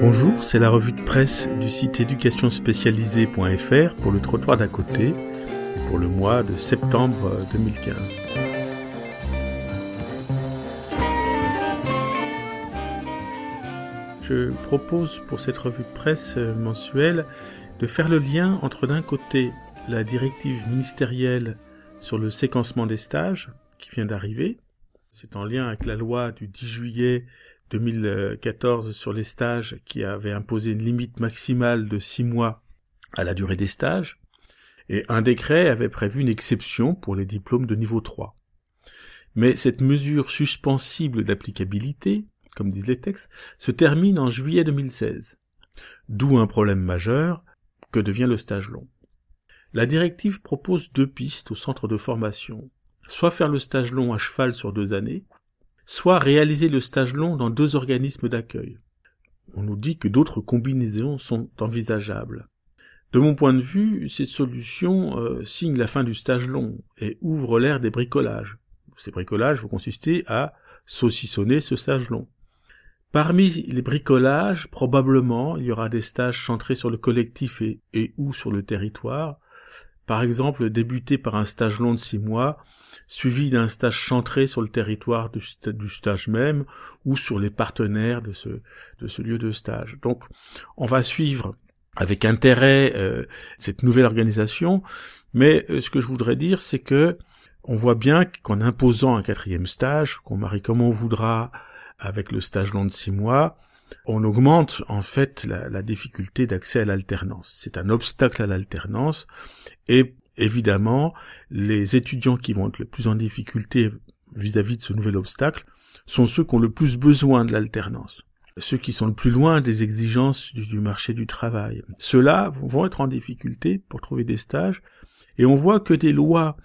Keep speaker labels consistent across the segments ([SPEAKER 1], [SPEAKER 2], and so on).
[SPEAKER 1] Bonjour, c'est la revue de presse du site éducationspécialisée.fr pour le trottoir d'à côté pour le mois de septembre 2015. Je propose pour cette revue de presse mensuelle de faire le lien entre d'un côté la directive ministérielle sur le séquencement des stages qui vient d'arriver. C'est en lien avec la loi du 10 juillet 2014 sur les stages qui avait imposé une limite maximale de six mois à la durée des stages, et un décret avait prévu une exception pour les diplômes de niveau 3. Mais cette mesure suspensible d'applicabilité, comme disent les textes, se termine en juillet 2016. D'où un problème majeur, que devient le stage long. La directive propose deux pistes au centre de formation. Soit faire le stage long à cheval sur deux années, soit réaliser le stage long dans deux organismes d'accueil. On nous dit que d'autres combinaisons sont envisageables. De mon point de vue, ces solutions euh, signent la fin du stage long et ouvrent l'ère des bricolages. Ces bricolages vont consister à saucissonner ce stage long. Parmi les bricolages, probablement, il y aura des stages centrés sur le collectif et ou sur le territoire, par exemple, débuter par un stage long de six mois, suivi d'un stage centré sur le territoire du, stage même ou sur les partenaires de ce, lieu de stage. Donc, on va suivre avec intérêt euh, cette nouvelle organisation, mais euh, ce que je voudrais dire, c'est que on voit bien qu'en imposant un quatrième stage, qu'on marie comme on voudra avec le stage long de six mois, on augmente en fait la, difficulté d'accès à l'alternance. C'est un obstacle à l'alternance et évidemment les étudiants qui vont être le plus en difficulté vis-à-vis de ce nouvel obstacle sont ceux qui ont le plus besoin de l'alternance ceux qui sont le plus loin des exigences du, marché du travail. Ceux-là vont être en difficulté pour trouver des stages, et on voit que des lois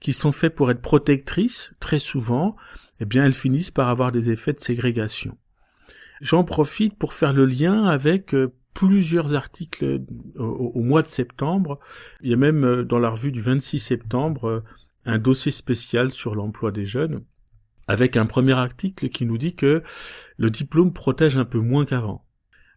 [SPEAKER 1] qui sont faites pour être protectrices, très souvent, eh bien, elles finissent par avoir des effets de ségrégation. J'en profite pour faire le lien avec euh, plusieurs articles euh, au, mois de septembre. Il y a même euh, dans la revue du 26 septembre un dossier spécial sur l'emploi des jeunes, avec un premier article qui nous dit que le diplôme protège un peu moins qu'avant.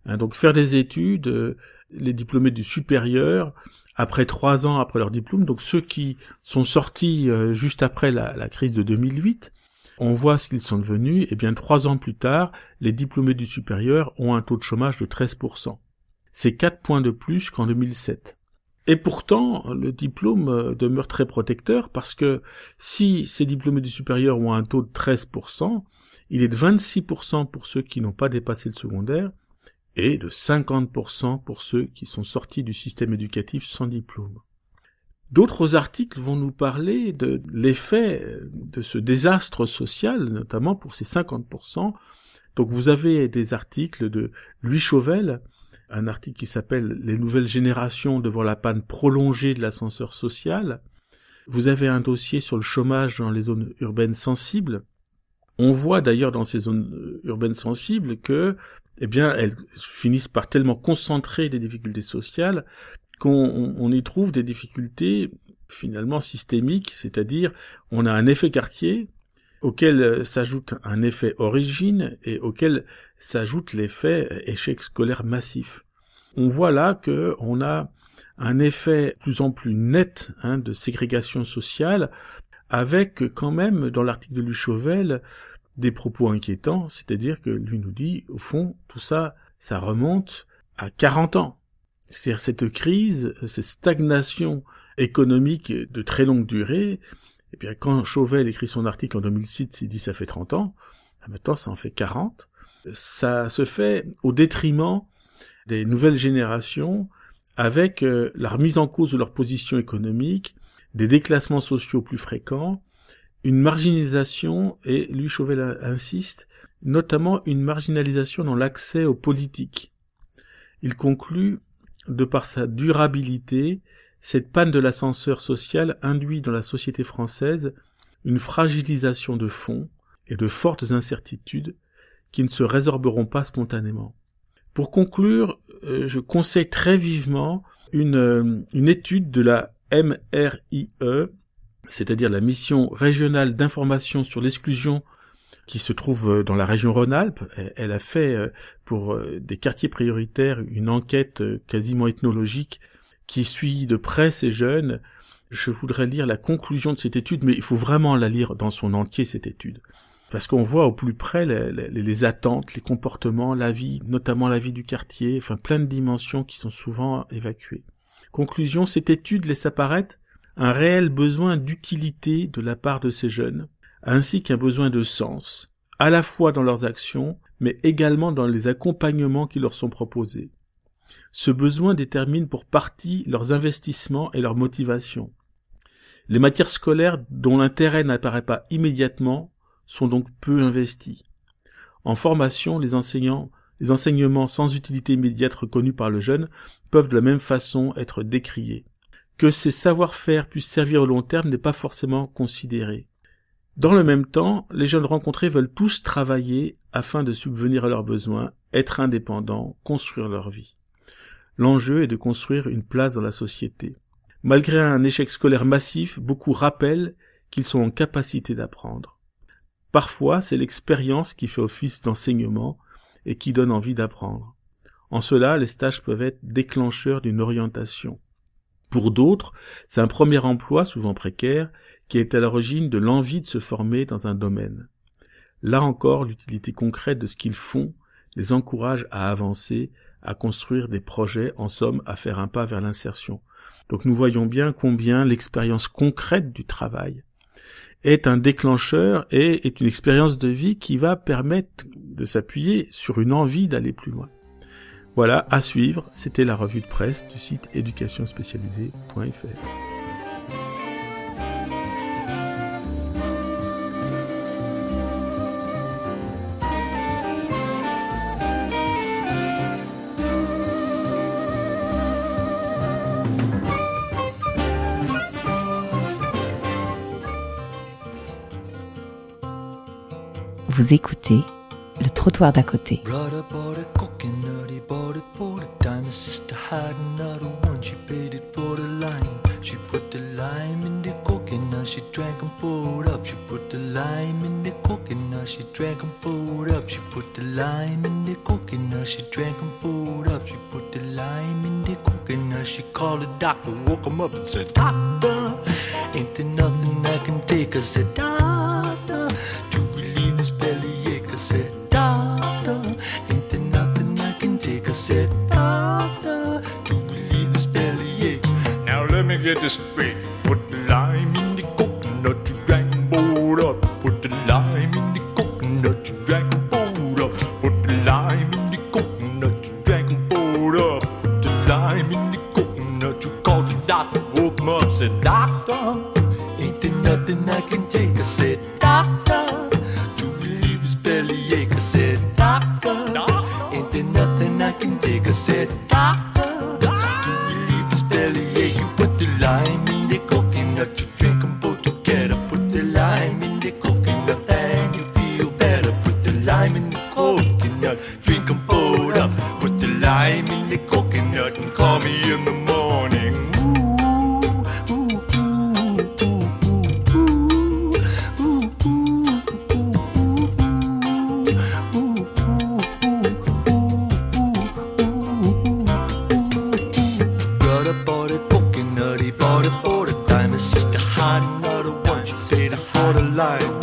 [SPEAKER 1] Hein, donc faire des études, les diplômés du supérieur, après trois ans après leur diplôme, donc ceux qui sont sortis juste après la, la crise de 2008, on voit ce qu'ils sont devenus, et bien trois ans plus tard, les diplômés du supérieur ont un taux de chômage de 13%. C'est 4 points de plus qu'en 2007. Et pourtant, le diplôme euh, demeure très protecteur parce que si ces diplômés du supérieur ont un taux de 13%, il est de 26% pour ceux qui n'ont pas dépassé le secondaire et de 50% pour ceux qui sont sortis du système éducatif sans diplôme. D'autres articles vont nous parler de l'effet de ce désastre social, notamment pour ces 50%. Donc vous avez des articles de Louis Chauvel, un article qui s'appelle Les nouvelles générations devant la panne prolongée de l'ascenseur social. Vous avez un dossier sur le chômage dans les zones urbaines sensibles. On voit d'ailleurs dans ces zones urbaines sensibles que, eh bien, elles finissent par tellement concentrer des difficultés sociales qu'on y trouve des difficultés finalement systémiques, c'est-à-dire on a un effet quartier auquel s'ajoute un effet origine et auquel s'ajoute l'effet échec scolaire massif. On voit là que on a un effet plus en plus net hein, de ségrégation sociale, avec quand même dans l'article de Luchauvel des propos inquiétants, c'est-à-dire que lui nous dit au fond tout ça ça remonte à 40 ans. C'est-à-dire cette crise, cette stagnation économique de très longue durée, eh bien quand Chauvel écrit son article en 2006, il dit ça fait 30 ans, maintenant ça en fait 40, ça se fait au détriment des nouvelles générations avec euh, la remise en cause de leur position économique, des déclassements sociaux plus fréquents, une marginalisation, et lui Chauvel insiste, notamment une marginalisation dans l'accès aux politiques. Il conclut de par sa durabilité, cette panne de l'ascenseur social induit dans la société française une fragilisation de fond et de fortes incertitudes qui ne se résorberont pas spontanément. Pour conclure, euh, je conseille très vivement une, euh, une étude de la MRIE, c'est-à-dire la mission régionale d'information sur l'exclusion qui se trouve dans la région Rhône-Alpes. Elle a fait pour des quartiers prioritaires une enquête quasiment ethnologique qui suit de près ces jeunes. Je voudrais lire la conclusion de cette étude, mais il faut vraiment la lire dans son entier, cette étude. Parce qu'on voit au plus près les, les, attentes, les comportements, la vie, notamment la vie du quartier, enfin plein de dimensions qui sont souvent évacuées. Conclusion, cette étude laisse apparaître un réel besoin d'utilité de la part de ces jeunes, ainsi qu'un besoin de sens, à la fois dans leurs actions, mais également dans les accompagnements qui leur sont proposés. Ce besoin détermine pour partie leurs investissements et leurs motivations. Les matières scolaires dont l'intérêt n'apparaît pas immédiatement sont donc peu investies. En formation, les enseignants les enseignements sans utilité immédiate reconnus par le jeune peuvent de la même façon être décriés. Que ces savoir-faire puissent servir au long terme n'est pas forcément considéré. Dans le même temps, les jeunes rencontrés veulent tous travailler afin de subvenir à leurs besoins, être indépendants, construire leur vie. L'enjeu est de construire une place dans la société. Malgré un échec scolaire massif, beaucoup rappellent qu'ils sont en capacité d'apprendre. Parfois, c'est l'expérience qui fait office d'enseignement et qui donne envie d'apprendre. En cela, les stages peuvent être déclencheurs d'une orientation. Pour d'autres, c'est un premier emploi, souvent précaire, qui est à l'origine de l'envie de se former dans un domaine. Là encore, l'utilité concrète de ce qu'ils font les encourage à avancer, à construire des projets, en somme, à faire un pas vers l'insertion. Donc nous voyons bien combien l'expérience concrète du travail est un déclencheur et est une expérience de vie qui va permettre de s'appuyer sur une envie d'aller plus loin. Voilà, à suivre, c'était la revue de presse du site éducationspécialisée.fr.
[SPEAKER 2] Vous écoutez le trottoir d'à côté. Lime in the coconut. She drank and poured up. She put the lime in the coconut. She called the doctor, woke him up and said, Doctor, ain't there nothing I can take? I said, Doctor, to relieve his bellyache. I said, Doctor, ain't there nothing I can take? I said, Doctor, to relieve his bellyache. Now let me get this straight. Put I'm in the coconut and call me in the morning. Bought it for the dime, it's just another one. She said a harder.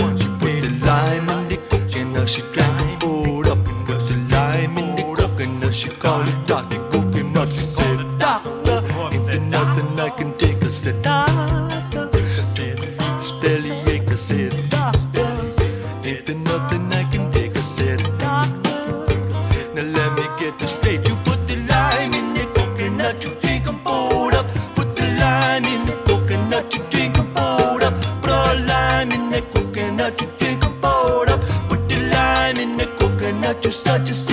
[SPEAKER 2] Just.